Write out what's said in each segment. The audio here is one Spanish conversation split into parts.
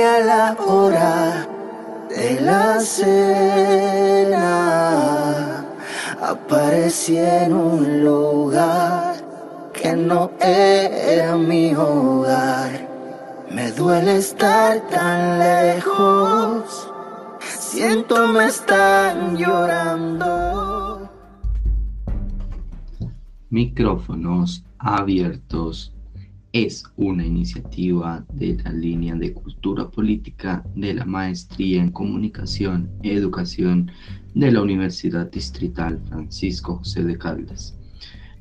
a la hora de la cena. Aparecí en un lugar que no era mi hogar. Me duele estar tan lejos. Siento me están llorando. Micrófonos abiertos es una iniciativa de la línea de cultura política de la Maestría en Comunicación y Educación de la Universidad Distrital Francisco José de Caldas.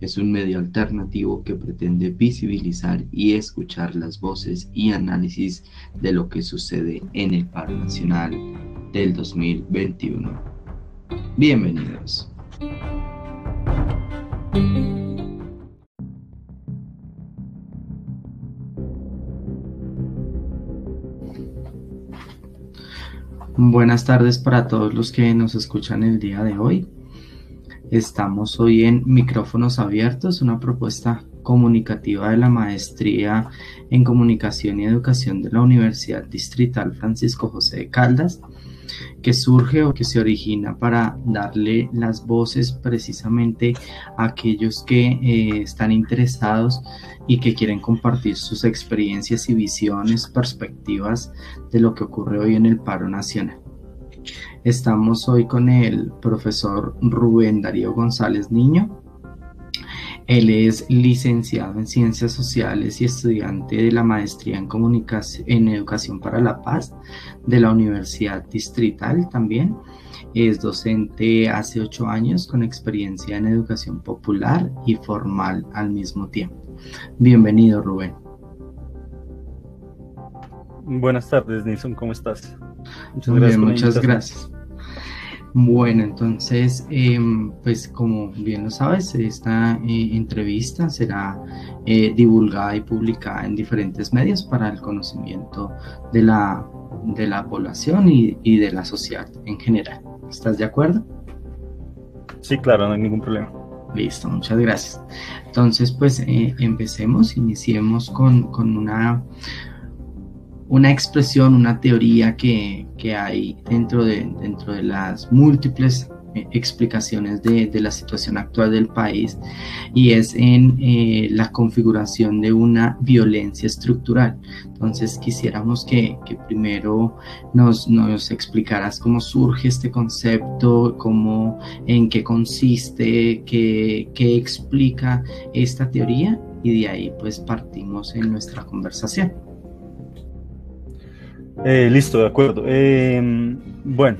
Es un medio alternativo que pretende visibilizar y escuchar las voces y análisis de lo que sucede en el paro nacional del 2021. Bienvenidos. Buenas tardes para todos los que nos escuchan el día de hoy. Estamos hoy en Micrófonos Abiertos, una propuesta comunicativa de la Maestría en Comunicación y Educación de la Universidad Distrital Francisco José de Caldas, que surge o que se origina para darle las voces precisamente a aquellos que eh, están interesados y que quieren compartir sus experiencias y visiones, perspectivas de lo que ocurre hoy en el paro nacional. Estamos hoy con el profesor Rubén Darío González Niño. Él es licenciado en Ciencias Sociales y estudiante de la Maestría en, Comunicación, en Educación para la Paz de la Universidad Distrital también. Es docente hace ocho años con experiencia en educación popular y formal al mismo tiempo. Bienvenido, Rubén. Buenas tardes, Nilson, ¿cómo estás? Muchas gracias. muchas gracias. Bueno, entonces, em, pues como bien lo sabes, esta eh, entrevista será eh, divulgada y publicada en diferentes medios para el conocimiento de la, de la población y, y de la sociedad en general. ¿Estás de acuerdo? Sí, claro, no hay ningún problema. Listo, muchas gracias. Entonces, pues eh, empecemos, iniciemos con, con, una, una expresión, una teoría que, que hay dentro de, dentro de las múltiples eh, explicaciones de, de, la situación actual del país y es en eh, la configuración de una violencia estructural. Entonces quisiéramos que, que primero nos, nos, explicaras cómo surge este concepto, cómo, en qué consiste, qué, qué explica esta teoría y de ahí pues partimos en nuestra conversación. Eh, listo, de acuerdo. Eh, bueno,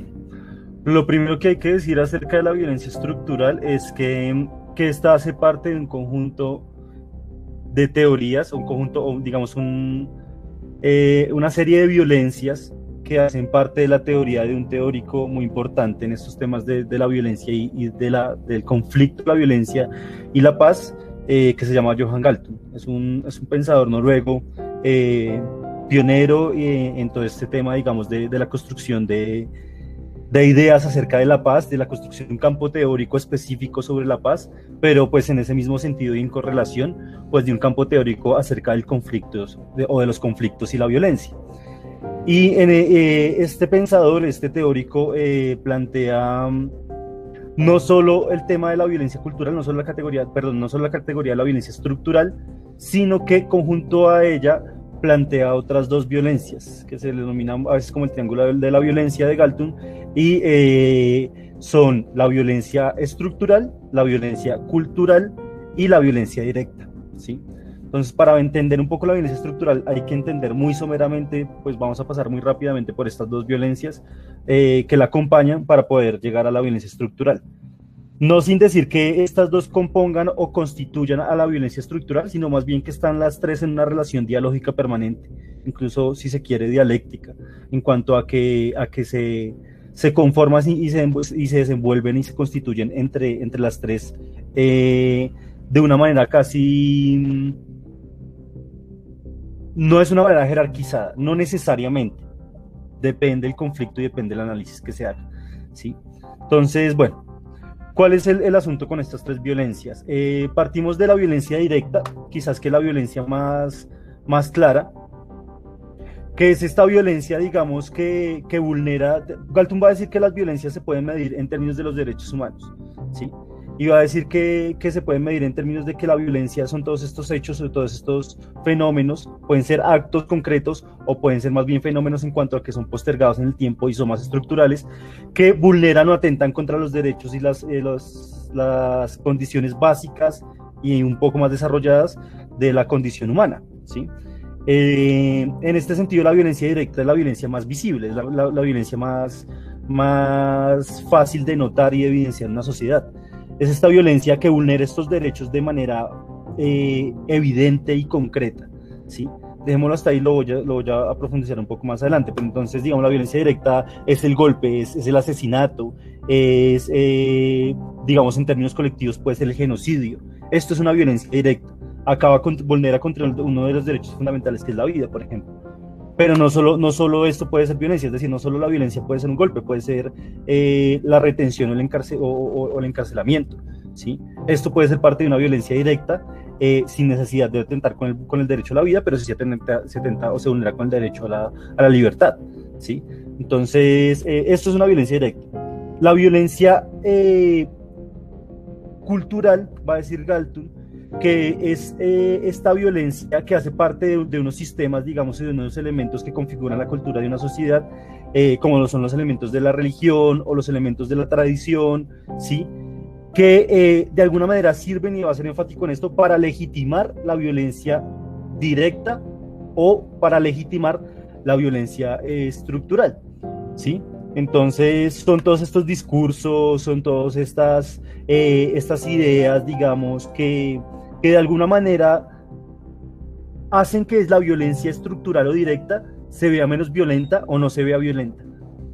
lo primero que hay que decir acerca de la violencia estructural es que, que esta hace parte de un conjunto de teorías, un conjunto, digamos, un, eh, una serie de violencias que hacen parte de la teoría de un teórico muy importante en estos temas de, de la violencia y, y, de la, del conflicto, la violencia y la paz, eh, que se llama Johan Galtung. Es un, es un pensador noruego, eh, pionero eh, en todo este tema, digamos, de, de la construcción de, de ideas acerca de la paz, de la construcción de un campo teórico específico sobre la paz, pero pues en ese mismo sentido y en correlación, pues de un campo teórico acerca del conflicto de, o de los conflictos y la violencia. Y en, eh, este pensador, este teórico, eh, plantea mm, no solo el tema de la violencia cultural, no solo la categoría, perdón, no solo la categoría de la violencia estructural, sino que conjunto a ella plantea otras dos violencias, que se denominan a veces como el triángulo de la violencia de Galtung, y eh, son la violencia estructural, la violencia cultural y la violencia directa. ¿sí? Entonces, para entender un poco la violencia estructural, hay que entender muy someramente, pues vamos a pasar muy rápidamente por estas dos violencias eh, que la acompañan para poder llegar a la violencia estructural. No sin decir que estas dos compongan o constituyan a la violencia estructural, sino más bien que están las tres en una relación dialógica permanente, incluso si se quiere dialéctica, en cuanto a que, a que se, se conforman y se, y se desenvuelven y se constituyen entre, entre las tres eh, de una manera casi... No es una manera jerarquizada, no necesariamente. Depende del conflicto y depende del análisis que se haga. ¿sí? Entonces, bueno, ¿Cuál es el, el, asunto con estas tres violencias? Eh, partimos de la violencia directa, quizás que la violencia más, más clara, que es esta violencia, digamos, que, que vulnera. Galtung va a decir que las violencias se pueden medir en términos de los derechos humanos, ¿sí? Va a decir que, que, se pueden medir en términos de que la violencia son todos estos hechos o todos estos fenómenos, pueden ser actos concretos o pueden ser más bien fenómenos en cuanto a que son postergados en el tiempo y son más estructurales, que vulneran o atentan contra los derechos y las, eh, los, las condiciones básicas y un poco más desarrolladas de la condición humana, ¿sí? Eh, en este sentido, la violencia directa es la violencia más visible, es la, la, violencia más, más fácil de notar y evidenciar en una sociedad. Es esta violencia que vulnera estos derechos de manera eh, evidente y concreta. ¿sí? Dejémoslo hasta ahí, lo voy, a, lo voy, a, profundizar un poco más adelante. Pero entonces, digamos, la violencia directa es el golpe, es, el asesinato, es, eh, digamos, en términos colectivos, puede ser el genocidio. Esto es una violencia directa acaba con, vulnera contra uno de los derechos fundamentales que es la vida, por ejemplo. Pero no solo, no solo esto puede ser violencia, es decir, no solo la violencia puede ser un golpe, puede ser eh, la retención o el, encarcelamiento. ¿sí? Esto puede ser parte de una violencia directa eh, sin necesidad de atentar con el, con el, derecho a la vida, pero sí se atenta, se o se vulnera con el derecho a la, a la libertad. ¿sí? Entonces, eh, esto es una violencia directa. La violencia cultural, va a decir Galton, que es eh, esta violencia que hace parte de, unos sistemas, digamos, y de unos elementos que configuran la cultura de una sociedad, eh, como lo son los elementos de la religión o los elementos de la tradición, ¿sí? que eh, de alguna manera sirven, y va a ser enfático en esto, para legitimar la violencia directa o para legitimar la violencia estructural, ¿sí? Entonces son todos estos discursos, son todas estas, estas ideas, digamos, que, que de alguna manera hacen que la violencia estructural o directa se vea menos violenta o no se vea violenta,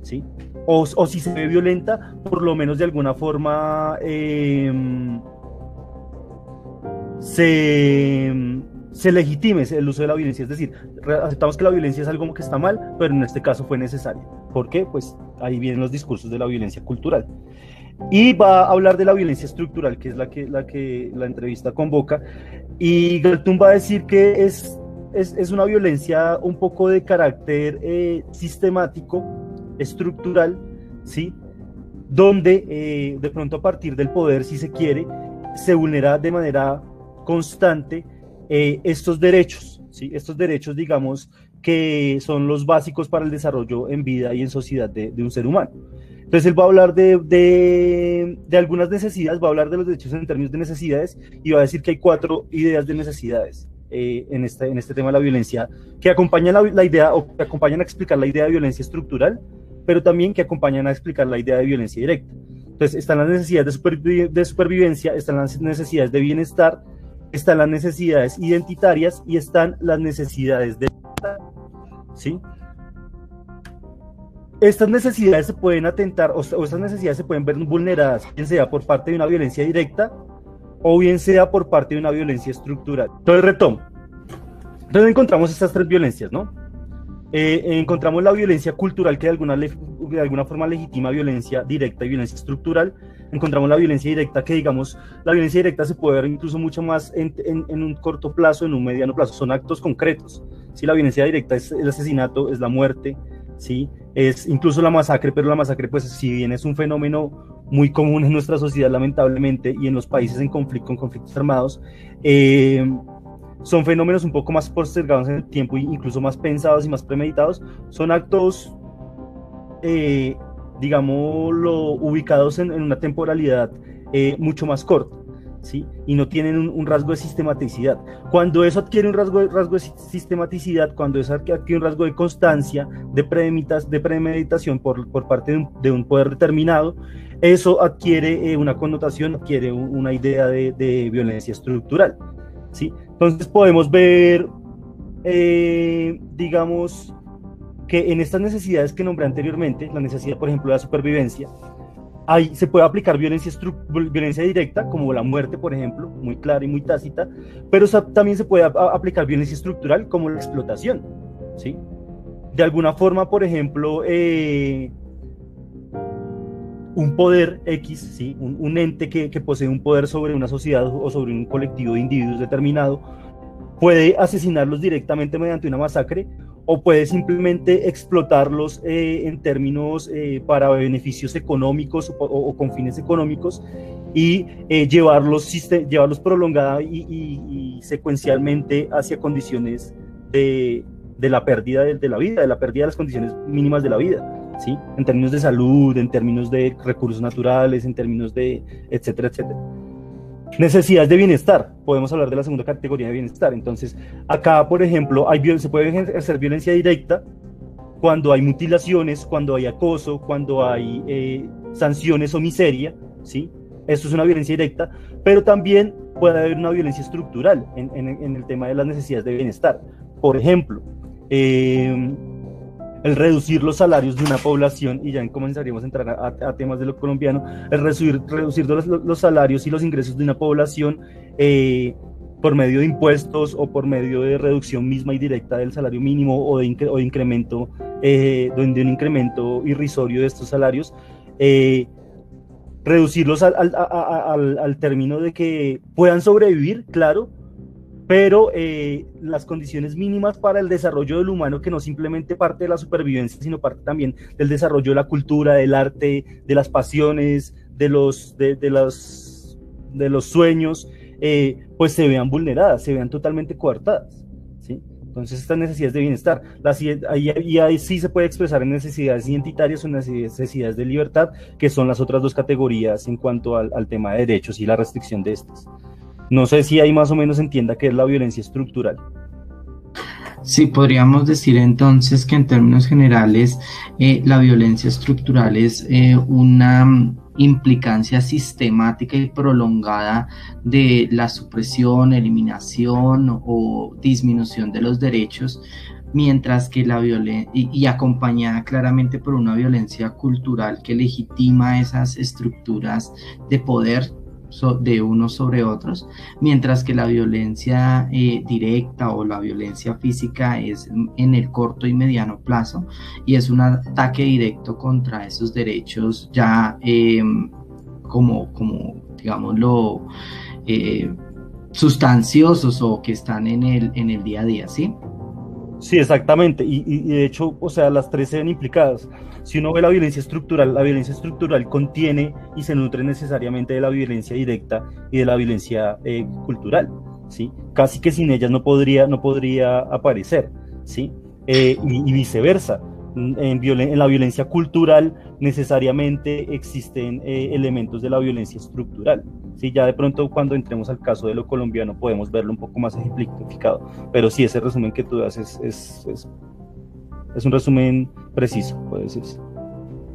¿sí? O, o si se ve violenta, por lo menos de alguna forma eh, se, se legitime el uso de la violencia. Es decir, aceptamos que la violencia es algo que está mal, pero en este caso fue necesario. ¿Por qué? Pues ahí vienen los discursos de la violencia cultural. Y va a hablar de la violencia estructural, que es la que la, entrevista convoca. Y Galtung va a decir que es, es, una violencia un poco de carácter eh, sistemático, estructural, ¿sí? Donde eh, de pronto a partir del poder, si se quiere, se vulnera de manera constante eh, estos derechos, ¿sí? Estos derechos, digamos, que son los básicos para el desarrollo en vida y en sociedad de un ser humano. Entonces él va a hablar de, de, de, algunas necesidades, va a hablar de los derechos en términos de necesidades y va a decir que hay cuatro ideas de necesidades eh, en, este, en este tema de la violencia que acompañan la, idea o que acompañan a explicar la idea de violencia estructural, pero también que acompañan a explicar la idea de violencia directa. Entonces están las necesidades de, supervi de supervivencia, están las necesidades de bienestar, están las necesidades identitarias y están las necesidades de... ¿Sí? Estas necesidades se pueden atentar o, o, estas necesidades se pueden ver vulneradas, bien sea por parte de una violencia directa o bien sea por parte de una violencia estructural. Entonces, retomo. Entonces encontramos estas tres violencias, ¿no? Eh, encontramos la violencia cultural que de alguna, de alguna forma legitima violencia directa y violencia estructural. Encontramos la violencia directa que, digamos, la violencia directa se puede ver incluso mucho más en, en, en un corto plazo, en un mediano plazo. Son actos concretos. Si la violencia directa es el asesinato, es la muerte, ¿sí? Es incluso la masacre, pero la masacre, pues si bien es un fenómeno muy común en nuestra sociedad, lamentablemente, y en los países en conflicto, con conflictos armados, eh, son fenómenos un poco más postergados en el tiempo, incluso más pensados y más premeditados, son actos, eh, digámoslo, ubicados en, una temporalidad eh, mucho más corta. ¿Sí? y no tienen un, un, rasgo de sistematicidad. Cuando eso adquiere un rasgo, rasgo de sistematicidad, cuando eso adquiere un rasgo de constancia, de, premeditas, de premeditación por, por parte de un, de un, poder determinado, eso adquiere eh, una connotación, adquiere un, una idea de, de, violencia estructural. ¿sí? Entonces podemos ver, eh, digamos, que en estas necesidades que nombré anteriormente, la necesidad, por ejemplo, de la supervivencia, Ahí se puede aplicar violencia, violencia directa, como la muerte, por ejemplo, muy clara y muy tácita, pero también se puede aplicar violencia estructural, como la explotación. ¿sí? De alguna forma, por ejemplo, eh, un poder X, ¿sí? un, un ente que, que, posee un poder sobre una sociedad o sobre un colectivo de individuos determinado, puede asesinarlos directamente mediante una masacre o puede simplemente explotarlos eh, en términos eh, para beneficios económicos o, con fines económicos y eh, llevarlos, llevarlos prolongada y, secuencialmente hacia condiciones de, de la pérdida de, de, la vida, de la pérdida de las condiciones mínimas de la vida, ¿sí? En términos de salud, en términos de recursos naturales, en términos de etcétera, etcétera. Necesidades de bienestar. Podemos hablar de la segunda categoría de bienestar. Entonces, acá, por ejemplo, hay, se puede ejercer violencia directa cuando hay mutilaciones, cuando hay acoso, cuando hay eh, sanciones o miseria, ¿sí? Esto es una violencia directa, pero también puede haber una violencia estructural en, en el tema de las necesidades de bienestar. Por ejemplo, eh, el reducir los salarios de una población, y ya comenzaríamos a entrar a, temas de lo colombiano, el reducir, reducir los, salarios y los ingresos de una población eh, por medio de impuestos o por medio de reducción misma y directa del salario mínimo o de, incremento, eh, de, un incremento irrisorio de estos salarios, eh, reducirlos al, al término de que puedan sobrevivir, claro, pero eh, las condiciones mínimas para el desarrollo del humano, que no simplemente parte de la supervivencia, sino parte también del desarrollo de la cultura, del arte, de las pasiones, de los, de, los, de los sueños, eh, pues se vean vulneradas, se vean totalmente coartadas. ¿sí? Entonces, estas necesidades de bienestar, las, y, ahí, sí se puede expresar en necesidades identitarias o necesidades de libertad, que son las otras dos categorías en cuanto al, al tema de derechos y la restricción de estas. No sé si ahí más o menos entienda qué es la violencia estructural. Sí, podríamos decir entonces que en términos generales eh, la violencia estructural es eh, una mm, implicancia sistemática y prolongada de la supresión, eliminación o disminución de los derechos, mientras que la violencia, y, acompañada claramente por una violencia cultural que legitima esas estructuras de poder de unos sobre otros, mientras que la violencia eh, directa o la violencia física es en el corto y mediano plazo y es un ataque directo contra esos derechos ya em, como, como, digámoslo, eh, sustanciosos o que están en el, en el día a día, ¿sí? Sí, exactamente. Y, de hecho, o sea, las tres se ven implicadas. Si uno ve la violencia estructural, la violencia estructural contiene y se nutre necesariamente de la violencia directa y de la violencia eh, cultural, ¿sí? Casi que sin ellas no podría, no podría aparecer, ¿sí? Eh, y, viceversa. En, la violencia cultural necesariamente existen eh, elementos de la violencia estructural. Sí, ya de pronto cuando entremos al caso de lo colombiano podemos verlo un poco más ejemplificado, pero sí, ese resumen que tú das es, es, es, un resumen preciso, puede decirse.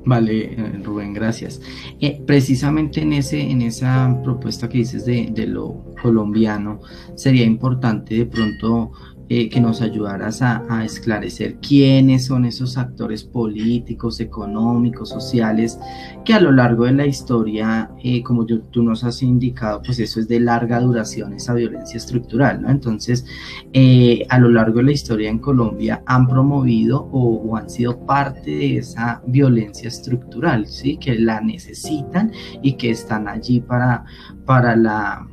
Vale, eh, Rubén, gracias. Eh, precisamente en, ese, en esa propuesta que dices de, de lo colombiano, sería importante de pronto eh, que nos ayudaras a, esclarecer quiénes son esos actores políticos, económicos, sociales, que a lo largo de la historia, eh, como tú nos has indicado, pues eso es de larga duración, esa violencia estructural, ¿no? Entonces, eh, a lo largo de la historia en Colombia han promovido o, han sido parte de esa violencia estructural, ¿sí? Que la necesitan y que están allí para, para la,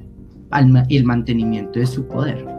el mantenimiento de su poder.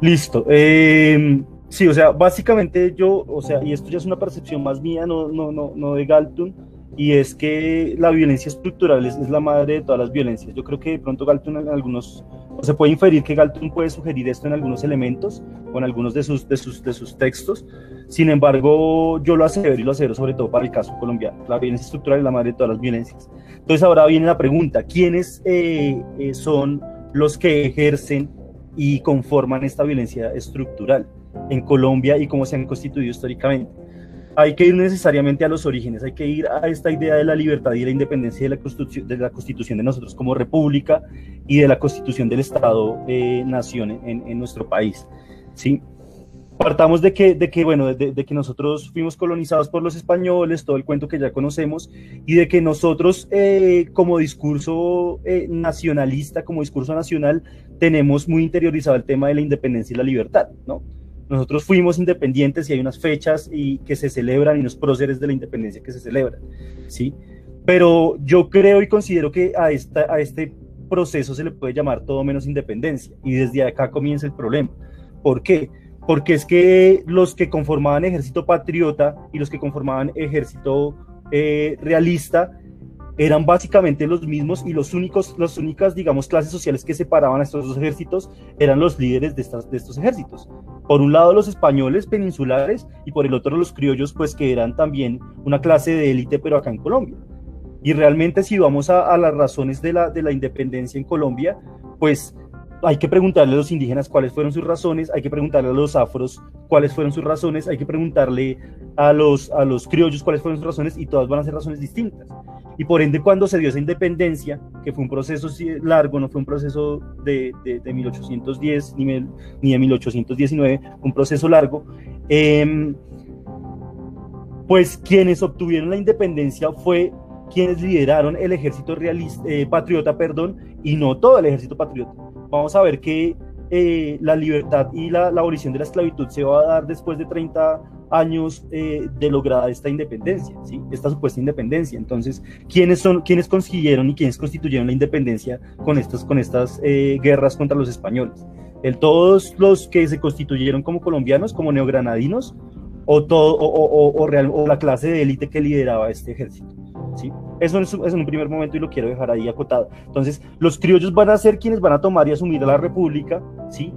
Listo. Em, sí, o sea, básicamente yo, o sea, y esto ya es una percepción más mía, no, no, no, no de Galton, y es que la violencia estructural es, la madre de todas las violencias. Yo creo que de pronto Galton en algunos, o se puede inferir que Galton puede sugerir esto en algunos elementos o en algunos de sus, de sus, de sus textos. Sin embargo, yo lo asevero y lo asevero sobre todo para el caso colombiano. La violencia estructural es la madre de todas las violencias. Entonces ahora viene la pregunta, ¿quiénes eh, eh, son los que ejercen y conforman esta violencia estructural en Colombia y cómo se han constituido históricamente. Hay que ir necesariamente a los orígenes, hay que ir a esta idea de la libertad y la independencia de la constitución de, la constitución de nosotros como república y de la constitución del Estado-nación eh, en, en, nuestro país. ¿sí? partamos de que, de que bueno, de, que nosotros fuimos colonizados por los españoles, todo el cuento que ya conocemos, y de que nosotros eh, como discurso eh, nacionalista, como discurso nacional, tenemos muy interiorizado el tema de la independencia y la libertad, ¿no? Nosotros fuimos independientes y hay unas fechas y que se celebran y unos próceres de la independencia que se celebran, ¿sí? Pero yo creo y considero que a, esta, a este proceso se le puede llamar todo menos independencia y desde acá comienza el problema. ¿Por qué? porque es que los que conformaban ejército patriota y los que conformaban ejército eh, realista eran básicamente los mismos y los únicos, las únicas, digamos, clases sociales que separaban a estos dos ejércitos eran los líderes de, estas, de estos ejércitos. Por un lado los españoles peninsulares y por el otro los criollos, pues que eran también una clase de élite, pero acá en Colombia. Y realmente si vamos a, a las razones de la, de la independencia en Colombia, pues hay que preguntarle a los indígenas cuáles fueron sus razones, hay que preguntarle a los afros cuáles fueron sus razones, hay que preguntarle a los, a los criollos cuáles fueron sus razones y todas van a ser razones distintas. Y por ende, cuando se dio esa independencia, que fue un proceso largo, no fue un proceso de, de, 1810 ni, ni, de 1819, un proceso largo, eh, pues quienes obtuvieron la independencia fue quienes lideraron el ejército realista, eh, patriota, perdón, y no todo el ejército patriota. Vamos a ver que eh, la libertad y la, la, abolición de la esclavitud se va a dar después de 30 años eh, de lograda esta independencia, ¿sí? esta supuesta independencia. Entonces, ¿quiénes son, quiénes consiguieron y quiénes constituyeron la independencia con estas, con estas eh, guerras contra los españoles? ¿El, ¿Todos los que se constituyeron como colombianos, como neogranadinos, o, todo, o, o, o, real, o la clase de élite que lideraba este ejército? ¿sí? Eso es, es, en un primer momento y lo quiero dejar ahí acotado. Entonces, los criollos van a ser quienes van a tomar y asumir a la república, ¿sí?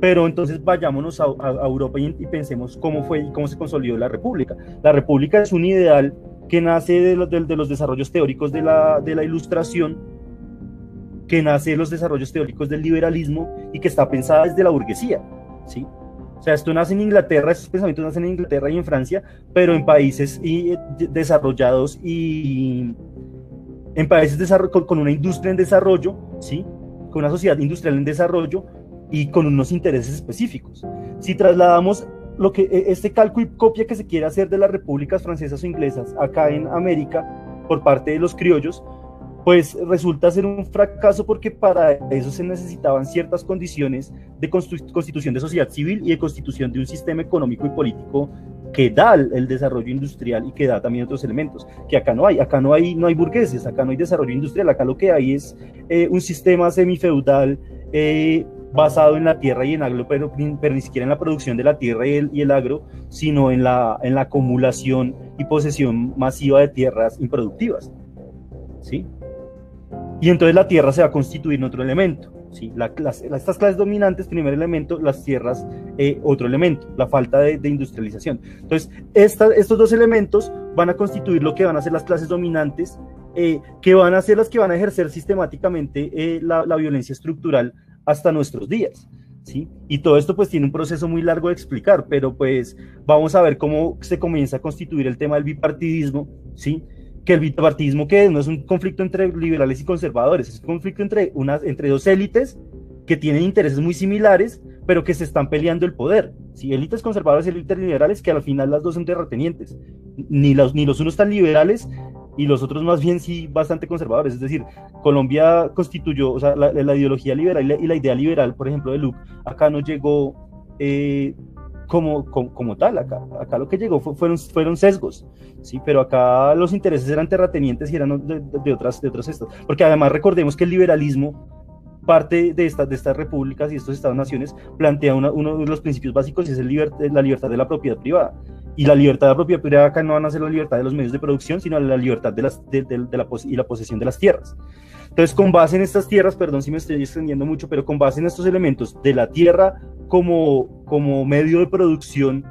Pero entonces vayámonos a, Europa y, pensemos cómo fue y cómo se consolidó la República. La República es un ideal que nace de, los, de, los desarrollos teóricos de la, de la Ilustración, que nace de los desarrollos teóricos del liberalismo y que está pensada desde la burguesía, ¿sí? O sea, esto nace en Inglaterra, estos pensamientos nacen en Inglaterra y en Francia, pero en países y, eh, desarrollados y en países con una industria en desarrollo, ¿sí? Con una sociedad industrial en desarrollo, y con unos intereses específicos. Si trasladamos lo que e, este cálculo y copia que se quiere hacer de las repúblicas francesas o inglesas acá en América por parte de los criollos, pues resulta ser un fracaso porque para eso se necesitaban ciertas condiciones de constitución de sociedad civil y de constitución de un sistema económico y político que da el desarrollo industrial y que da también otros elementos que acá no hay. Acá no hay, no hay burgueses, acá no hay desarrollo industrial, acá lo que hay es eh, un sistema semifeudal eh, basado en la tierra y en agro, pero, pero, ni siquiera en la producción de la tierra y el, y el agro, sino en la, en la acumulación y posesión masiva de tierras improductivas. ¿sí? Y entonces la tierra se va a constituir en otro elemento. ¿sí? La, estas clases dominantes, primer elemento, las tierras, eh, otro elemento, la falta de, industrialización. Entonces, estos dos elementos van a constituir lo que van a ser las clases dominantes, eh, que van a ser las que van a ejercer sistemáticamente eh, la, la violencia estructural hasta nuestros días. ¿Sí? Y todo esto pues tiene un proceso muy largo de explicar, pero pues vamos a ver cómo se comienza a constituir el tema del bipartidismo, ¿sí? Que el bipartidismo que no es un conflicto entre liberales y conservadores, es un conflicto entre, unas, entre dos élites que tienen intereses muy similares, pero que se están peleando el poder. ¿sí? Élites conservadoras y élites liberales, que al final las dos son terratenientes. Ni los, ni los unos tan liberales y los otros más bien sí bastante conservadores. Es decir, Colombia constituyó, o sea, la, ideología liberal y la, idea liberal, por ejemplo, de Luke, acá no llegó eh, como, como, tal, acá, acá lo que llegó fueron, fueron sesgos, ¿sí? pero acá los intereses eran terratenientes y eran de, otras, de otros estados. Porque además recordemos que el liberalismo parte de estas, de estas repúblicas y estos estados-naciones plantea uno de los principios básicos y es el la libertad de la propiedad privada. Y la libertad de propiedad privada acá no van a ser la libertad de los medios de producción, sino la libertad de, las, de, la y la posesión de las tierras. Entonces, con base en estas tierras, perdón si me estoy extendiendo mucho, pero con base en estos elementos de la tierra como, como medio de producción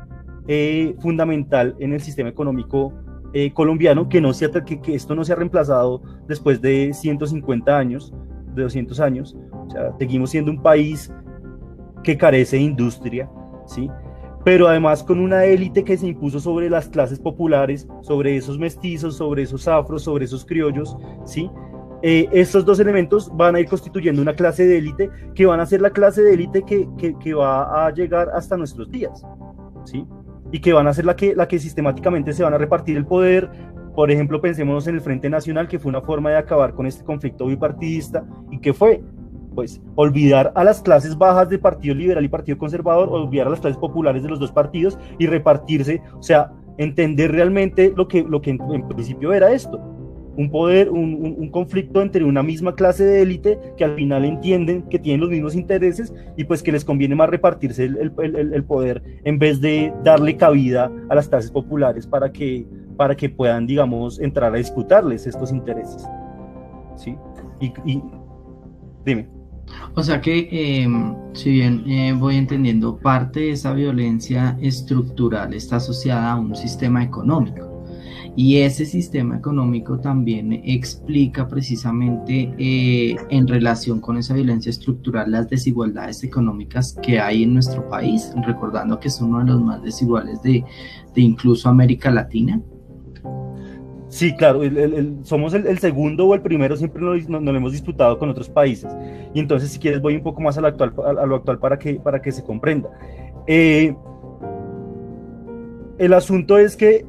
eh, fundamental en el sistema económico eh, colombiano, que, no sea, que, que, esto no se ha reemplazado después de 150 años, de 200 años, o sea, seguimos siendo un país que carece de industria, ¿sí? Pero además con una élite que se impuso sobre las clases populares, sobre esos mestizos, sobre esos afros, sobre esos criollos, ¿sí? Eh, estos dos elementos van a ir constituyendo una clase de élite que van a ser la clase de élite que, que, va a llegar hasta nuestros días, ¿sí? Y que van a ser la que, la que sistemáticamente se van a repartir el poder. Por ejemplo, pensemos en el Frente Nacional, que fue una forma de acabar con este conflicto bipartidista y que fue pues olvidar a las clases bajas del Partido Liberal y Partido Conservador, olvidar a las clases populares de los dos partidos y repartirse, o sea, entender realmente lo que, lo que en, principio era esto. un poder, un, conflicto entre una misma clase de élite que al final entienden que tienen los mismos intereses y pues que les conviene más repartirse el, el, poder en vez de darle cabida a las clases populares para que, para que puedan, digamos, entrar a disputarles estos intereses. ¿Sí? Y, y dime. O sea que, em, si bien eh, voy entendiendo, parte de esa violencia estructural está asociada a un sistema económico. Y ese sistema económico también explica precisamente eh, en relación con esa violencia estructural las desigualdades económicas que hay en nuestro país, recordando que es uno de los más desiguales de, de incluso América Latina. Sí, claro, somos el, segundo o el primero, siempre nos, lo hemos disputado con otros países. Y entonces, si quieres, voy un poco más a lo actual, a, lo actual para, que, para que se comprenda. Eh, el asunto es que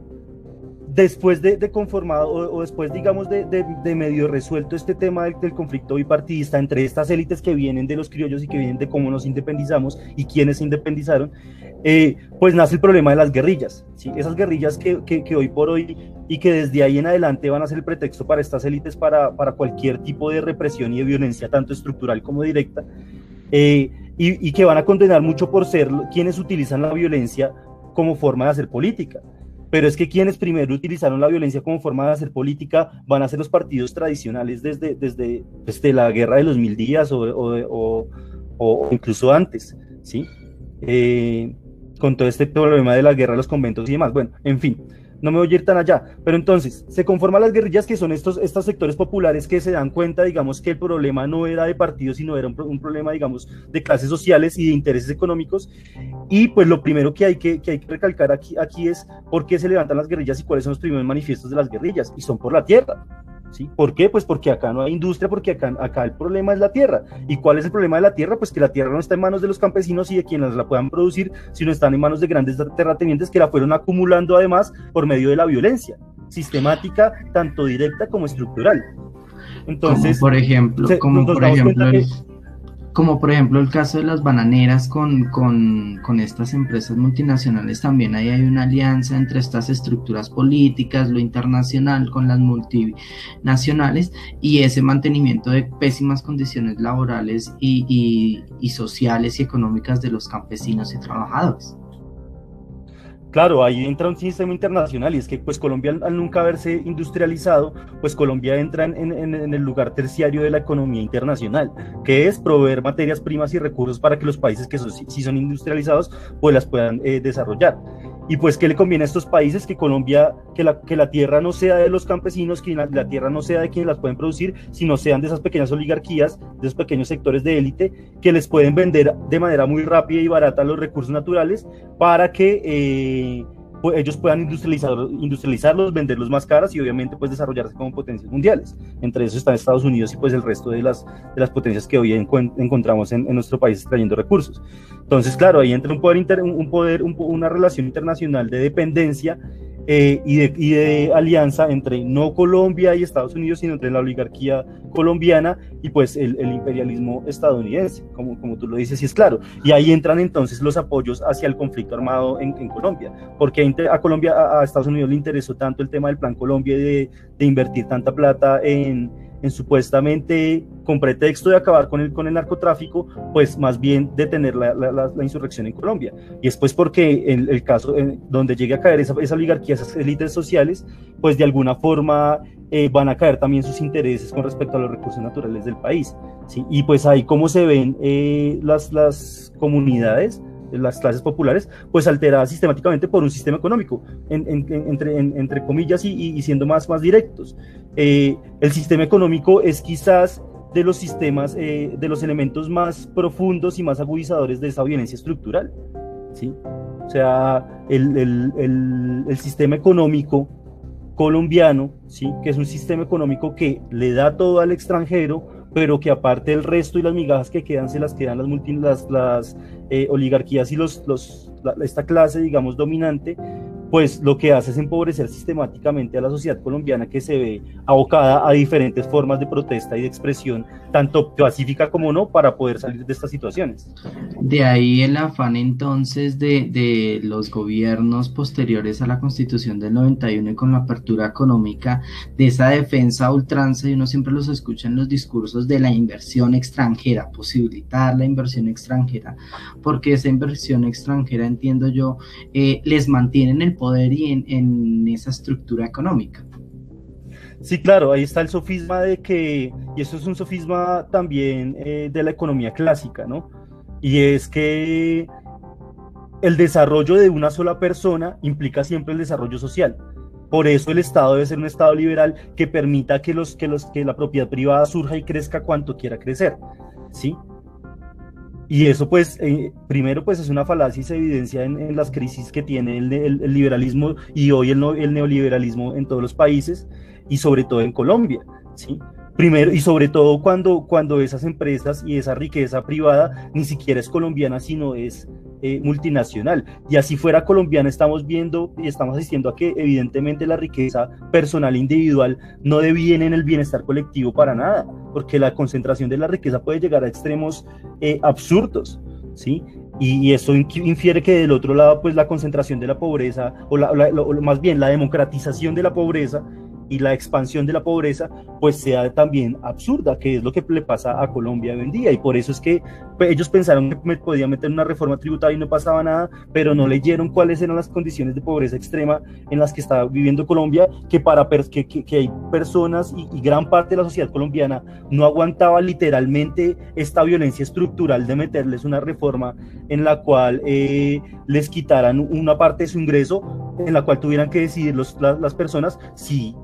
después de, conformado o, después, digamos, de, medio resuelto este tema del, conflicto bipartidista entre estas élites que vienen de los criollos y que vienen de cómo nos independizamos y quiénes se independizaron, eh, pues nace el problema de las guerrillas. ¿sí? Esas guerrillas que, hoy por hoy y que desde ahí en adelante van a ser el pretexto para estas élites para, cualquier tipo de represión y de violencia, tanto estructural como directa, eh, y que van a condenar mucho por ser quienes utilizan la violencia como forma de hacer política. Pero es que quienes primero utilizaron la violencia como forma de hacer política van a ser los partidos tradicionales desde, desde, desde la guerra de los mil días o, o, incluso antes, ¿sí? Eh, con todo este problema de la guerra los conventos y demás. Bueno, en fin no me voy a ir tan allá. Pero entonces, se conforman las guerrillas que son estos, estos sectores populares que se dan cuenta, digamos, que el problema no era de partidos, sino era un, problema, digamos, de clases sociales y de intereses económicos. Y pues lo primero que hay que, que hay que recalcar aquí, aquí es por qué se levantan las guerrillas y cuáles son los primeros manifiestos de las guerrillas. Y son por la tierra. ¿Sí? ¿Por qué? Pues porque acá no hay industria, porque acá, acá el problema es la tierra. ¿Y cuál es el problema de la tierra? Pues que la tierra no está en manos de los campesinos y de quienes la puedan producir, sino están en manos de grandes terratenientes que la fueron acumulando además por medio de la violencia sistemática, tanto directa como estructural. Entonces, por ejemplo, como por ejemplo, como por ejemplo el caso de las bananeras con, con, estas empresas multinacionales, también ahí hay una alianza entre estas estructuras políticas, lo internacional con las multinacionales y ese mantenimiento de pésimas condiciones laborales y sociales y económicas de los campesinos y trabajadores. Claro, ahí entra un sistema internacional y es que pues Colombia al nunca haberse industrializado, pues Colombia entra en, el lugar terciario de la economía internacional, que es proveer materias primas y recursos para que los países que sí son industrializados pues las puedan eh, desarrollar. Y pues, ¿qué le conviene a estos países? Que Colombia, que la, que la tierra no sea de los campesinos, que la, tierra no sea de quienes las pueden producir, sino sean de esas pequeñas oligarquías, de esos pequeños sectores de élite, que les pueden vender de manera muy rápida y barata los recursos naturales para que eh, ellos puedan industrializar, industrializarlos, venderlos más caras y obviamente pues desarrollarse como potencias mundiales. Entre eso están Estados Unidos y pues el resto de las, de las potencias que hoy encontramos en, nuestro país extrayendo recursos. Entonces, claro, ahí entra un poder, un poder una relación internacional de dependencia eh, y, de, alianza entre no Colombia y Estados Unidos, sino entre la oligarquía colombiana y pues el, imperialismo estadounidense, como, como tú lo dices, y es claro. Y ahí entran entonces los apoyos hacia el conflicto armado en, Colombia, porque a Colombia, a, Estados Unidos le interesó tanto el tema del Plan Colombia de, de invertir tanta plata en en supuestamente con pretexto de acabar con el, con el narcotráfico, pues más bien detener la, la, insurrección en Colombia. Y después porque en el caso en donde llegue a caer esa, esa oligarquía, esas élites sociales, pues de alguna forma eh, van a caer también sus intereses con respecto a los recursos naturales del país. Y pues ahí cómo se ven eh, las, las comunidades las clases populares, pues alteradas sistemáticamente por un sistema económico, entre, entre, comillas y, siendo más, más directos. Eh, el sistema económico es quizás de los sistemas, eh, de los elementos más profundos y más agudizadores de esa violencia estructural. ¿sí? O sea, el, el, el sistema económico colombiano, ¿sí? que es un sistema económico que le da todo al extranjero, pero que aparte el resto y las migajas que quedan se las quedan las, las, eh, oligarquías y los, los esta clase, digamos, dominante, pues lo que hace es empobrecer sistemáticamente a la sociedad colombiana que se ve abocada a diferentes formas de protesta y de expresión, tanto pacífica como no, para poder salir de estas situaciones. De ahí el afán entonces de, los gobiernos posteriores a la constitución del 91 y con la apertura económica, de esa defensa ultranza, y uno siempre los escucha en los discursos de la inversión extranjera, posibilitar la inversión extranjera, porque esa inversión extranjera, entiendo yo, eh, les mantiene en el poder y en, esa estructura económica. Sí, claro, ahí está el sofisma de que, y eso es un sofisma también eh, de la economía clásica, ¿no? Y es que el desarrollo de una sola persona implica siempre el desarrollo social. Por eso el Estado debe ser un Estado liberal que permita que, los, que, los, que la propiedad privada surja y crezca cuanto quiera crecer, ¿sí? Y eso pues, eh, primero pues es una falacia y se evidencia en, las crisis que tiene el, liberalismo y hoy el, el, neoliberalismo en todos los países y sobre todo en Colombia, ¿sí? Primero, y sobre todo cuando, cuando esas empresas y esa riqueza privada ni siquiera es colombiana, sino es eh, multinacional. Y así fuera colombiana, estamos viendo y estamos asistiendo a que evidentemente la riqueza personal e individual no deviene en el bienestar colectivo para nada, porque la concentración de la riqueza puede llegar a extremos eh, absurdos, ¿sí? Y, eso infiere que del otro lado, pues la concentración de la pobreza, o, o más bien la democratización de la pobreza, y la expansión de la pobreza pues sea también absurda, que es lo que le pasa a Colombia hoy en día. Y por eso es que pues, ellos pensaron que me podían meter una reforma tributaria y no pasaba nada, pero no leyeron cuáles eran las condiciones de pobreza extrema en las que estaba viviendo Colombia, que, para que, que, hay personas y, gran parte de la sociedad colombiana no aguantaba literalmente esta violencia estructural de meterles una reforma en la cual eh, les quitaran una parte de su ingreso, en la cual tuvieran que decidir los, las personas si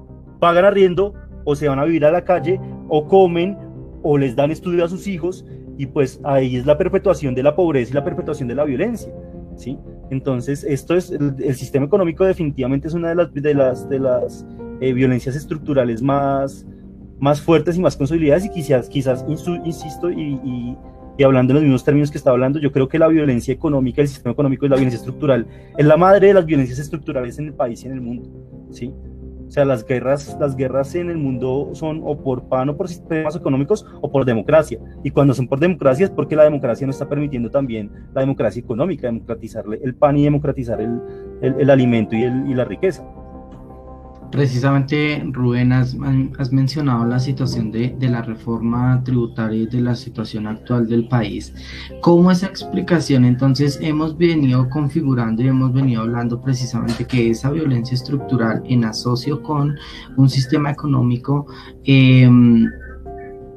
pagan arriendo o se van a vivir a la calle o comen o les dan estudio a sus hijos y pues ahí es la perpetuación de la pobreza y la perpetuación de la violencia, ¿sí? Entonces, esto es, el, sistema económico definitivamente es una de las, de las, de las eh, violencias estructurales más, más fuertes y más consolidadas y quizás, quizás insisto, y, y, y, hablando en los mismos términos que estaba hablando, yo creo que la violencia económica, el sistema económico y la violencia estructural es la madre de las violencias estructurales en el país y en el mundo, ¿sí? O sea, las guerras, las guerras en el mundo son o por pan o por sistemas económicos o por democracia. Y cuando son por democracia es porque la democracia no está permitiendo también la democracia económica, democratizarle el pan y democratizar el, el, alimento y, el, y la riqueza. Precisamente, Rubén, has, mencionado la situación de, la reforma tributaria y de la situación actual del país. ¿Cómo esa explicación entonces hemos venido configurando y hemos venido hablando precisamente que esa violencia estructural en asocio con un sistema económico eh,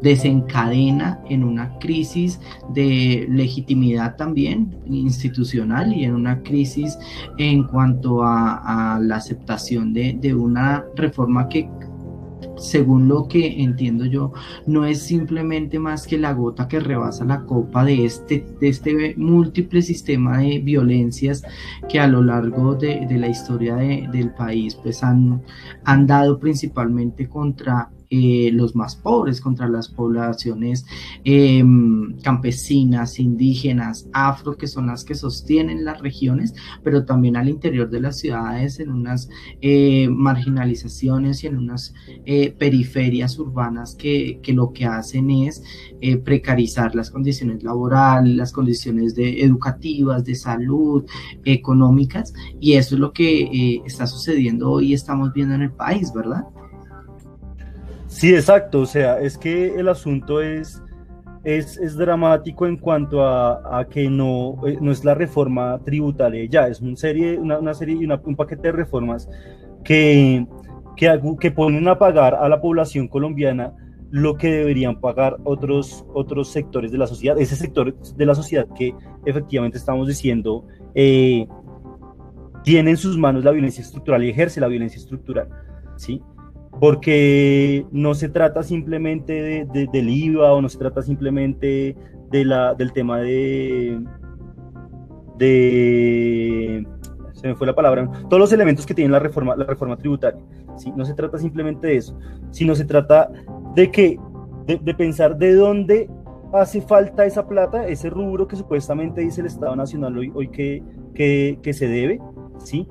desencadena en una crisis de legitimidad también institucional y en una crisis en cuanto a, la aceptación de, una reforma que según lo que entiendo yo, no es simplemente más que la gota que rebasa la copa de este, de este múltiple sistema de violencias que a lo largo de, la historia del país pues han, han dado principalmente contra eh, los más pobres, contra las poblaciones em, campesinas, indígenas, afro, que son las que sostienen las regiones, pero también al interior de las ciudades, en unas eh, marginalizaciones y en unas eh, periferias urbanas que, lo que hacen es precarizar las condiciones laborales, las condiciones de, educativas, de salud, económicas, y eso es lo que está sucediendo hoy estamos viendo en el país, ¿verdad? Sí, exacto. O sea, es que el asunto es, es, dramático en cuanto a, que no, eh, no es la reforma tributaria ya, es una serie, una, serie y un paquete de reformas que, que, que ponen a pagar a la población colombiana lo que deberían pagar otros, otros sectores de la sociedad, ese sector de la sociedad que efectivamente estamos diciendo eh, tiene en sus manos la violencia estructural y ejerce la violencia estructural, ¿sí? Porque no se trata simplemente de, del IVA o no se trata simplemente de la, del tema de, de, se me fue la palabra, todos los elementos que tiene la reforma, la reforma tributaria. ¿sí? No se trata simplemente de eso, sino se trata de que, de, pensar de dónde hace falta esa plata, ese rubro que supuestamente dice el Estado Nacional hoy, hoy que, que, que se debe, ¿sí?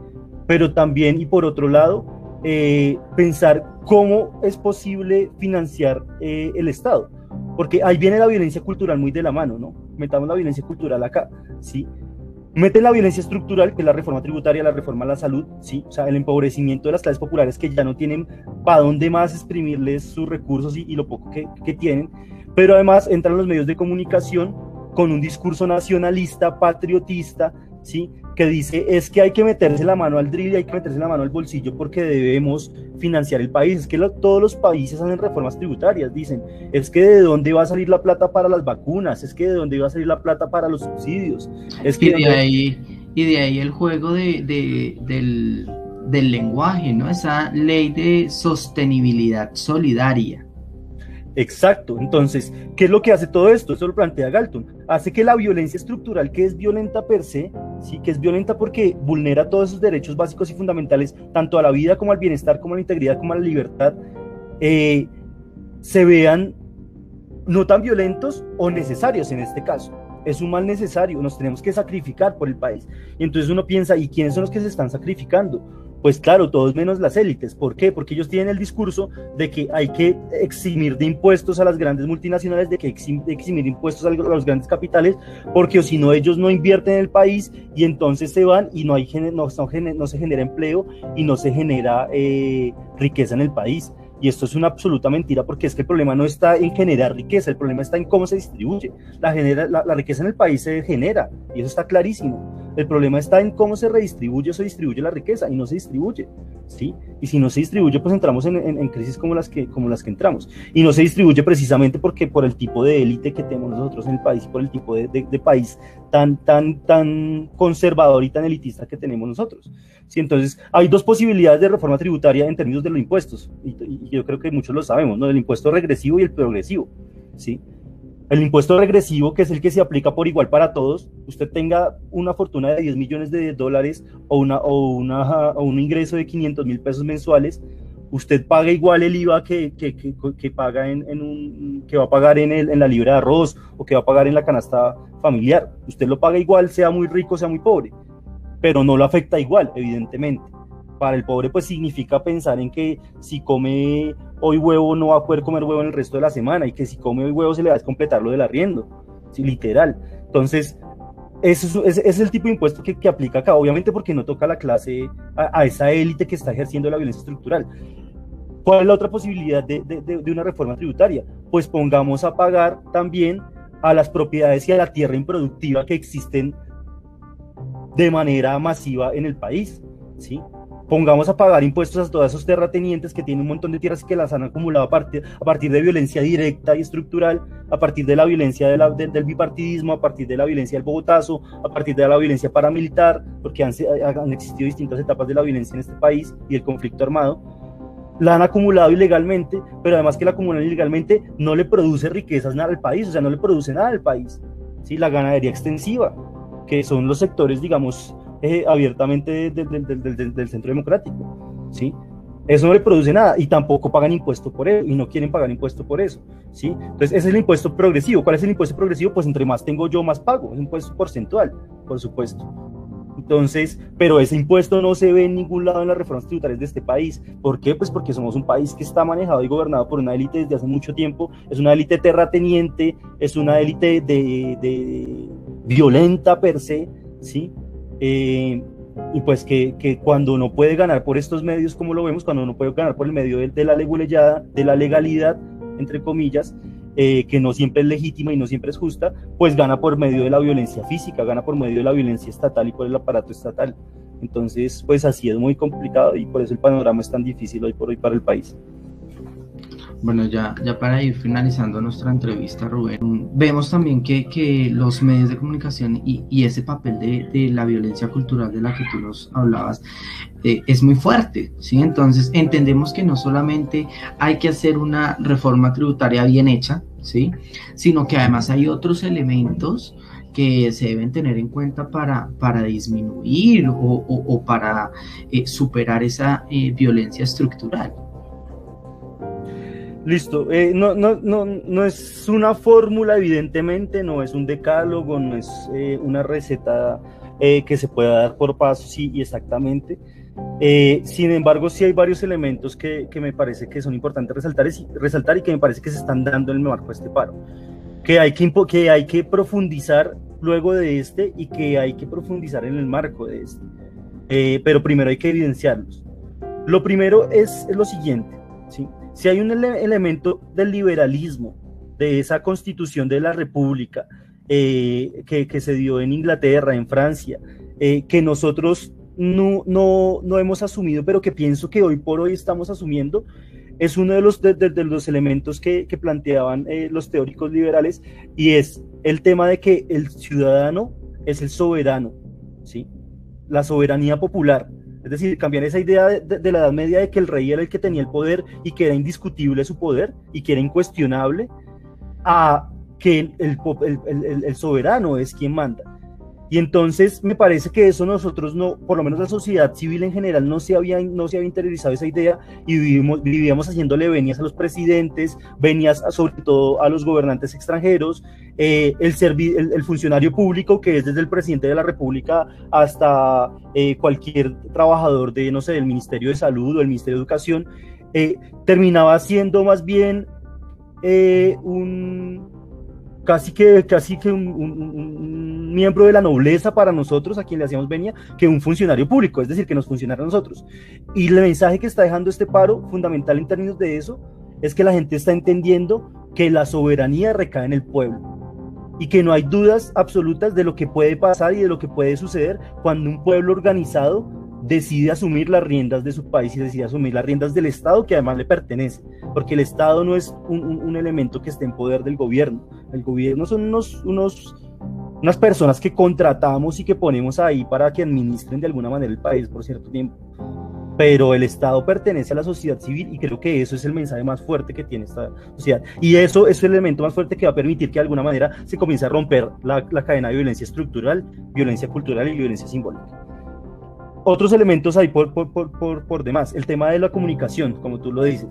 pero también y por otro lado, eh, pensar cómo es posible financiar eh, el Estado, porque ahí viene la violencia cultural muy de la mano, ¿no? Metamos la violencia cultural acá, ¿sí? Mete la violencia estructural, que es la reforma tributaria, la reforma a la salud, ¿sí? o sea, el empobrecimiento de las clases populares que ya no tienen para dónde más exprimirles sus recursos y, y lo poco que, que, tienen, pero además entran los medios de comunicación con un discurso nacionalista, patriotista, ¿sí? Que dice es que hay que meterse la mano al drill y hay que meterse la mano al bolsillo porque debemos financiar el país. Es que todos los países hacen reformas tributarias, dicen, es que de dónde va a salir la plata para las vacunas, es que de dónde va a salir la plata para los subsidios. Es que y, de ahí, y de ahí el juego de, de, del, del lenguaje, ¿no? Esa ley de sostenibilidad solidaria. Exacto. Entonces, ¿qué es lo que hace todo esto? Eso lo plantea Galton. Hace que la violencia estructural, que es violenta per se, sí, que es violenta porque vulnera todos esos derechos básicos y fundamentales, tanto a la vida como al bienestar, como a la integridad, como a la libertad, eh, se vean no tan violentos o necesarios en este caso. Es un mal necesario, nos tenemos que sacrificar por el país. Y entonces uno piensa, ¿y quiénes son los que se están sacrificando? Pues claro, todos menos las élites. ¿Por qué? Porque ellos tienen el discurso de que hay que eximir de impuestos a las grandes multinacionales, de que eximir impuestos a los grandes capitales, porque si no ellos no invierten en el país y entonces se van y no, hay, no, se genera empleo y no se genera eh, riqueza en el país. Y esto es una absoluta mentira porque es que el problema no está en generar riqueza, el problema está en cómo se distribuye. La, la riqueza en el país se genera y eso está clarísimo el problema está en cómo se redistribuye o se distribuye la riqueza y no se distribuye, ¿sí? Y si no se distribuye, pues entramos en, en, crisis como las, que, como las que entramos. Y no se distribuye precisamente porque por el tipo de élite que tenemos nosotros en el país y por el tipo de, de, país tan, tan, tan conservador y tan elitista que tenemos nosotros. ¿sí? Entonces, hay dos posibilidades de reforma tributaria en términos de los impuestos, y, yo creo que muchos lo sabemos, ¿no? El impuesto regresivo y el progresivo, ¿sí? El impuesto regresivo, que es el que se aplica por igual para todos, usted tenga una fortuna de 10 millones de dólares o, una, o, una, o un ingreso de 500 mil pesos mensuales, usted paga igual el IVA que, que, que, que paga en, en, un, que va a pagar en, el, en la libra de arroz o que va a pagar en la canasta familiar. Usted lo paga igual, sea muy rico, sea muy pobre, pero no lo afecta igual, evidentemente. Para el pobre, pues significa pensar en que si come hoy huevo no va a poder comer huevo en el resto de la semana y que si come hoy huevo se le va a completar lo del arriendo, ¿sí? literal. Entonces, ese es, es, el tipo de impuesto que, que, aplica acá, obviamente porque no toca a la clase, a, a esa élite que está ejerciendo la violencia estructural. ¿Cuál es la otra posibilidad de, de, de, una reforma tributaria? Pues pongamos a pagar también a las propiedades y a la tierra improductiva que existen de manera masiva en el país, ¿sí? Pongamos a pagar impuestos a todos esos terratenientes que tienen un montón de tierras que las han acumulado a partir, a partir de violencia directa y estructural, a partir de la violencia de la, de, del bipartidismo, a partir de la violencia del bogotazo, a partir de la violencia paramilitar, porque han, han existido distintas etapas de la violencia en este país y el conflicto armado. La han acumulado ilegalmente, pero además que la acumulan ilegalmente no le produce riquezas nada al país, o sea, no le produce nada al país. ¿sí? La ganadería extensiva, que son los sectores, digamos, eh, abiertamente de, de, de, del centro democrático, ¿sí? Eso no le produce nada y tampoco pagan impuesto por eso y no quieren pagar impuesto por eso, ¿sí? Entonces, ese es el impuesto progresivo. ¿Cuál es el impuesto progresivo? Pues entre más tengo yo, más pago. Es un impuesto porcentual, por supuesto. Entonces, pero ese impuesto no se ve en ningún lado en las reformas tributarias de este país. ¿Por qué? Pues porque somos un país que está manejado y gobernado por una élite desde hace mucho tiempo. Es una élite terrateniente, es una élite de, de violenta per se, ¿sí? Eh, y pues que, que, cuando uno puede ganar por estos medios, como lo vemos, cuando uno puede ganar por el medio de, la leguleyada, de la legalidad, entre comillas, eh, que no siempre es legítima y no siempre es justa, pues gana por medio de la violencia física, gana por medio de la violencia estatal y por el aparato estatal. Entonces, pues así es muy complicado y por eso el panorama es tan difícil hoy por hoy para el país. Bueno, ya, ya para ir finalizando nuestra entrevista, Rubén, vemos también que, que los medios de comunicación y, y ese papel de, de, la violencia cultural de la que tú nos hablabas eh, es muy fuerte, ¿sí? Entonces entendemos que no solamente hay que hacer una reforma tributaria bien hecha, ¿sí? Sino que además hay otros elementos que se deben tener en cuenta para, para disminuir o, o, para eh, superar esa eh, violencia estructural. Listo, eh, no, no, no, no, es una fórmula, evidentemente, no es un decálogo, no es eh, una receta eh, que se pueda dar por pasos y, y, exactamente, sin embargo, sí hay varios elementos que, que, me parece que son importantes resaltar, resaltar y que me parece que se están dando en el marco de este paro. Que hay que, que hay que profundizar luego de este y que hay que profundizar en el marco de este. Pero primero hay que evidenciarlos. Lo primero es, es lo siguiente, ¿sí? Si hay un elemento del liberalismo, de esa constitución de la República eh, que, que, se dio en Inglaterra, en Francia, eh, que nosotros no, no, no, hemos asumido, pero que pienso que hoy por hoy estamos asumiendo, es uno de los, de, de los elementos que, que planteaban los teóricos liberales y es el tema de que el ciudadano es el soberano, ¿sí? la soberanía popular. Es decir, cambiar esa idea de, la Edad Media de que el rey era el que tenía el poder y que era indiscutible su poder y que era incuestionable, a que el soberano es quien manda. Y entonces me parece que eso nosotros no, por lo menos la sociedad civil en general no se había, no se había interiorizado esa idea y vivimos, vivíamos haciéndole venias a los presidentes, venias sobre todo a los gobernantes extranjeros, eh, el, el, funcionario público que es desde el presidente de la República hasta eh, cualquier trabajador de, no sé, del Ministerio de Salud o el Ministerio de Educación, eh, terminaba siendo más bien un casi que, casi que un, miembro de la nobleza para nosotros, a quien le hacíamos venia, que un funcionario público, es decir, que nos funcionara a nosotros. Y el mensaje que está dejando este paro, fundamental en términos de eso, es que la gente está entendiendo que la soberanía recae en el pueblo y que no hay dudas absolutas de lo que puede pasar y de lo que puede suceder cuando un pueblo organizado decide asumir las riendas de su país y decide asumir las riendas del Estado que además le pertenece, porque el Estado no es un, un, elemento que esté en poder del gobierno, el gobierno son unos, unos, unas personas que contratamos y que ponemos ahí para que administren de alguna manera el país por cierto tiempo, pero el Estado pertenece a la sociedad civil y creo que eso es el mensaje más fuerte que tiene esta sociedad. Y eso es el elemento más fuerte que va a permitir que de alguna manera se comience a romper la, la cadena de violencia estructural, violencia cultural y violencia simbólica otros elementos ahí por, por, por, por, demás. El tema de la comunicación, como tú lo dices.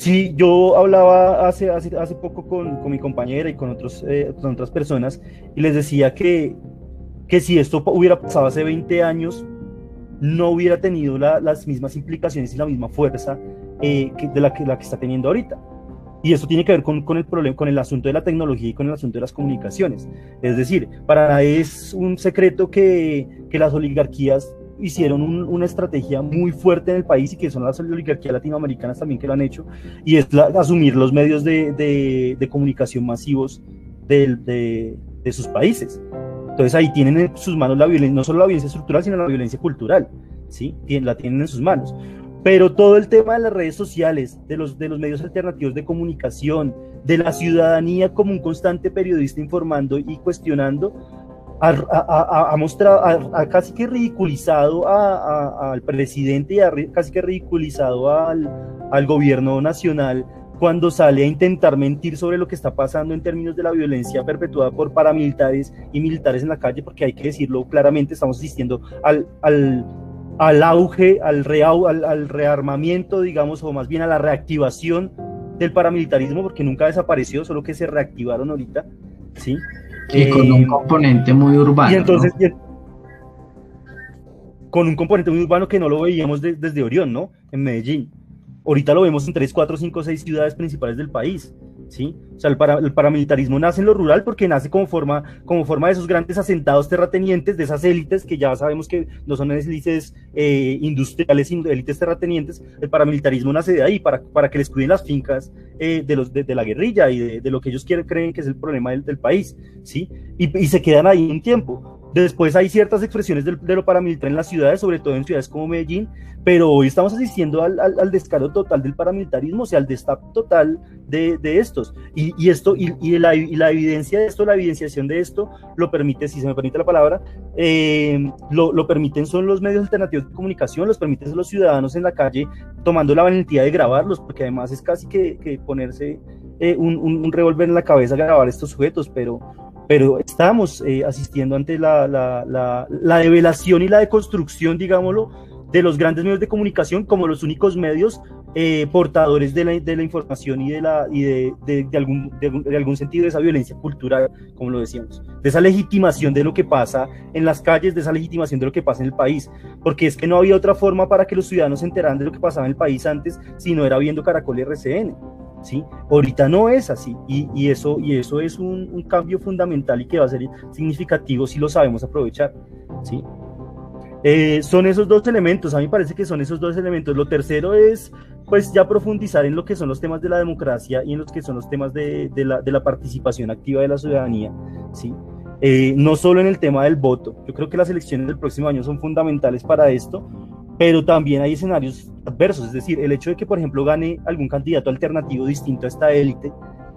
Sí, yo hablaba hace, hace, poco con, con, mi compañera y con, otros, eh, con otras personas y les decía que, que si esto hubiera pasado hace 20 años, no hubiera tenido las mismas implicaciones y la misma fuerza eh, que, de la que, la que está teniendo ahorita. Y eso tiene que ver con, con, el problema, con el asunto de la tecnología y con el asunto de las comunicaciones. Es decir, para es un secreto que, que las oligarquías hicieron una estrategia muy fuerte en el país y que son las oligarquías latinoamericanas también que lo han hecho, y es asumir los medios de, de, de comunicación masivos de, de, sus países. Entonces ahí tienen en sus manos la violencia, no solo la violencia estructural, sino la violencia cultural, ¿sí? La tienen en sus manos. Pero todo el tema de las redes sociales, de los, de los medios alternativos de comunicación, de la ciudadanía como un constante periodista informando y cuestionando, ha, mostrado, ha, casi que ridiculizado al presidente y ha casi que ridiculizado al, al gobierno nacional cuando sale a intentar mentir sobre lo que está pasando en términos de la violencia perpetuada por paramilitares y militares en la calle, porque hay que decirlo claramente, estamos asistiendo al, al al auge, al, al, rearmamiento, digamos, o más bien a la reactivación del paramilitarismo, porque nunca desapareció, solo que se reactivaron ahorita, ¿sí? Y con un eh, componente muy urbano. Y entonces, con un componente muy urbano que no lo veíamos desde Orión, ¿no? En Medellín. Ahorita lo vemos en 3, 4, 5, 6 ciudades principales del país. ¿sí? O sea, el, paramilitarismo nace en lo rural porque nace como forma, como forma de esos grandes asentados terratenientes, de esas élites que ya sabemos que no son élites eh, industriales, sino élites terratenientes. El paramilitarismo nace de ahí, para, para que les cuiden las fincas eh, de, los, de, la guerrilla y de, lo que ellos quieren, creen que es el problema del, del país, ¿sí? Y, y se quedan ahí un tiempo. Después hay ciertas expresiones de, lo paramilitar en las ciudades, sobre todo en ciudades como Medellín, pero hoy estamos asistiendo al, al, descaro total del paramilitarismo, o sea, al destape total de, de estos. Y, y esto, y, y, la, y, la, evidencia de esto, la evidenciación de esto, lo permite, si se me permite la palabra, eh, lo, lo, permiten son los medios alternativos de comunicación, los permiten los ciudadanos en la calle tomando la valentía de grabarlos, porque además es casi que, que ponerse eh, un, un, un revólver en la cabeza grabar estos sujetos, pero pero estamos eh, asistiendo ante la, la, la, la, develación y la deconstrucción, digámoslo, de los grandes medios de comunicación como los únicos medios eh, portadores de la, de información y, de, la, y de, de, algún, de, algún sentido de esa violencia cultural, como lo decíamos, de esa legitimación de lo que pasa en las calles, de esa legitimación de lo que pasa en el país, porque es que no había otra forma para que los ciudadanos se enteraran de lo que pasaba en el país antes si no era viendo Caracol y RCN. ¿Sí? Ahorita no es así y, y eso, y eso es un, un, cambio fundamental y que va a ser significativo si lo sabemos aprovechar. ¿sí? Eh, son esos dos elementos, a mí parece que son esos dos elementos. Lo tercero es pues ya profundizar en lo que son los temas de la democracia y en los que son los temas de, de, la, de la, participación activa de la ciudadanía, ¿sí? Eh, no solo en el tema del voto, yo creo que las elecciones del próximo año son fundamentales para esto, pero también hay escenarios adversos, es decir, el hecho de que, por ejemplo, gane algún candidato alternativo distinto a esta élite,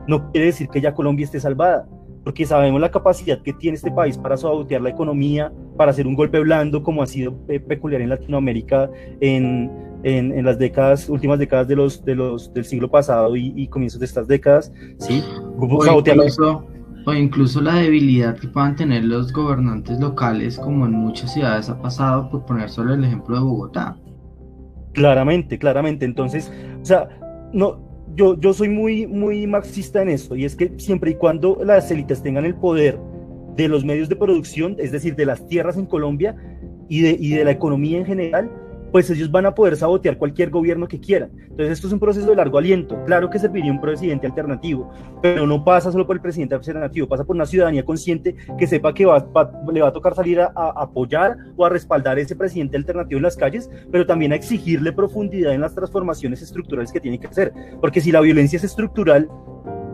no quiere decir que ya Colombia esté salvada porque sabemos la capacidad que tiene este país para sabotear la economía, para hacer un golpe blando, como ha sido peculiar en Latinoamérica en, en, en las décadas, últimas décadas de los, de los, del siglo pasado y, y comienzos de estas décadas, ¿sí? O incluso, o incluso la debilidad que puedan tener los gobernantes locales, como en muchas ciudades ha pasado, por poner solo el ejemplo de Bogotá. Claramente, claramente. Entonces, o sea, no, yo, yo soy muy, muy marxista en esto, y es que siempre y cuando las élites tengan el poder de los medios de producción, es decir, de las tierras en Colombia y de, y de la economía en general, pues ellos van a poder sabotear cualquier gobierno que quieran. Entonces esto es un proceso de largo aliento. Claro que serviría un presidente alternativo, pero no pasa solo por el presidente alternativo, pasa por una ciudadanía consciente que sepa que va, le va a tocar salir a, a, apoyar o a respaldar ese presidente alternativo en las calles, pero también a exigirle profundidad en las transformaciones estructurales que tiene que hacer. Porque si la violencia es estructural,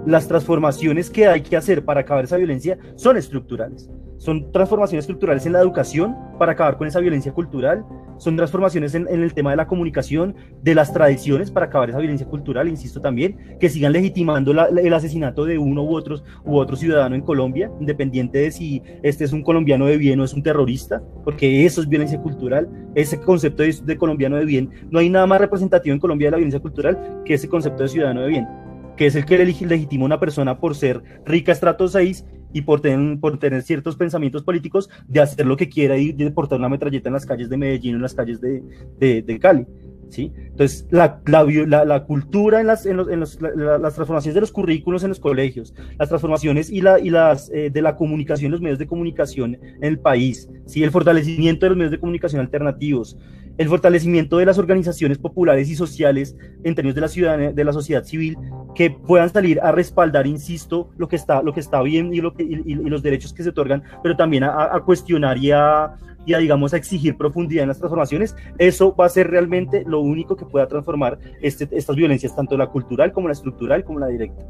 las transformaciones que hay que hacer para acabar esa violencia son estructurales. Son transformaciones estructurales en la educación para acabar con esa violencia cultural, son transformaciones en, en, el tema de la comunicación, de las tradiciones para acabar esa violencia cultural, insisto también, que sigan legitimando la, el asesinato de uno u, otros, u otro ciudadano en Colombia, independiente de si este es un colombiano de bien o es un terrorista, porque eso es violencia cultural, ese concepto de, de colombiano de bien, no hay nada más representativo en Colombia de la violencia cultural que ese concepto de ciudadano de bien que es el que legitima a una persona por ser rica estrato 6 y por tener, por tener ciertos pensamientos políticos de hacer lo que quiera y de portar una metralleta en las calles de Medellín o en las calles de, de, de Cali. ¿sí? Entonces, la, la, la, la cultura en, las, en, los, en los, las transformaciones de los currículos en los colegios, las transformaciones y, y las eh, de la comunicación, los medios de comunicación en el país, ¿sí? el fortalecimiento de los medios de comunicación alternativos, el fortalecimiento de las organizaciones populares y sociales en términos de la ciudadanía, de la sociedad civil, que puedan salir a respaldar, insisto, lo que está, lo que está bien y, lo que, y, y los derechos que se otorgan, pero también a, a cuestionar y a, y a, digamos, a exigir profundidad en las transformaciones, eso va a ser realmente lo único que pueda transformar este, estas violencias, tanto la cultural como la estructural como la directa.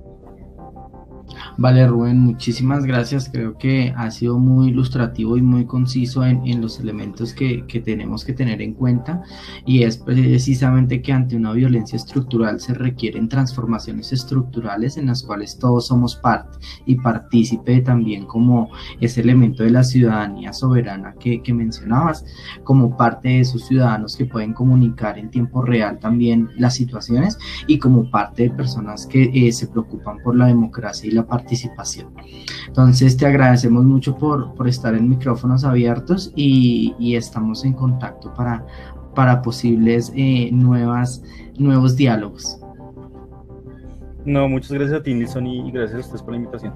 Vale, Rubén, muchísimas gracias. Creo que ha sido muy ilustrativo y muy conciso en, en los elementos que, que, tenemos que tener en cuenta y es precisamente que ante una violencia estructural se requieren transformaciones estructurales en las cuales todos somos parte y partícipe también como ese elemento de la ciudadanía soberana que, que mencionabas, como parte de esos ciudadanos que pueden comunicar en tiempo real también las situaciones y como parte de personas que eh, se preocupan por la democracia y la participación. Entonces te agradecemos mucho por, por estar en micrófonos abiertos y, estamos en contacto para, para posibles eh, nuevas, nuevos diálogos. No, muchas gracias a ti, Nilsson, y gracias a ustedes por la invitación.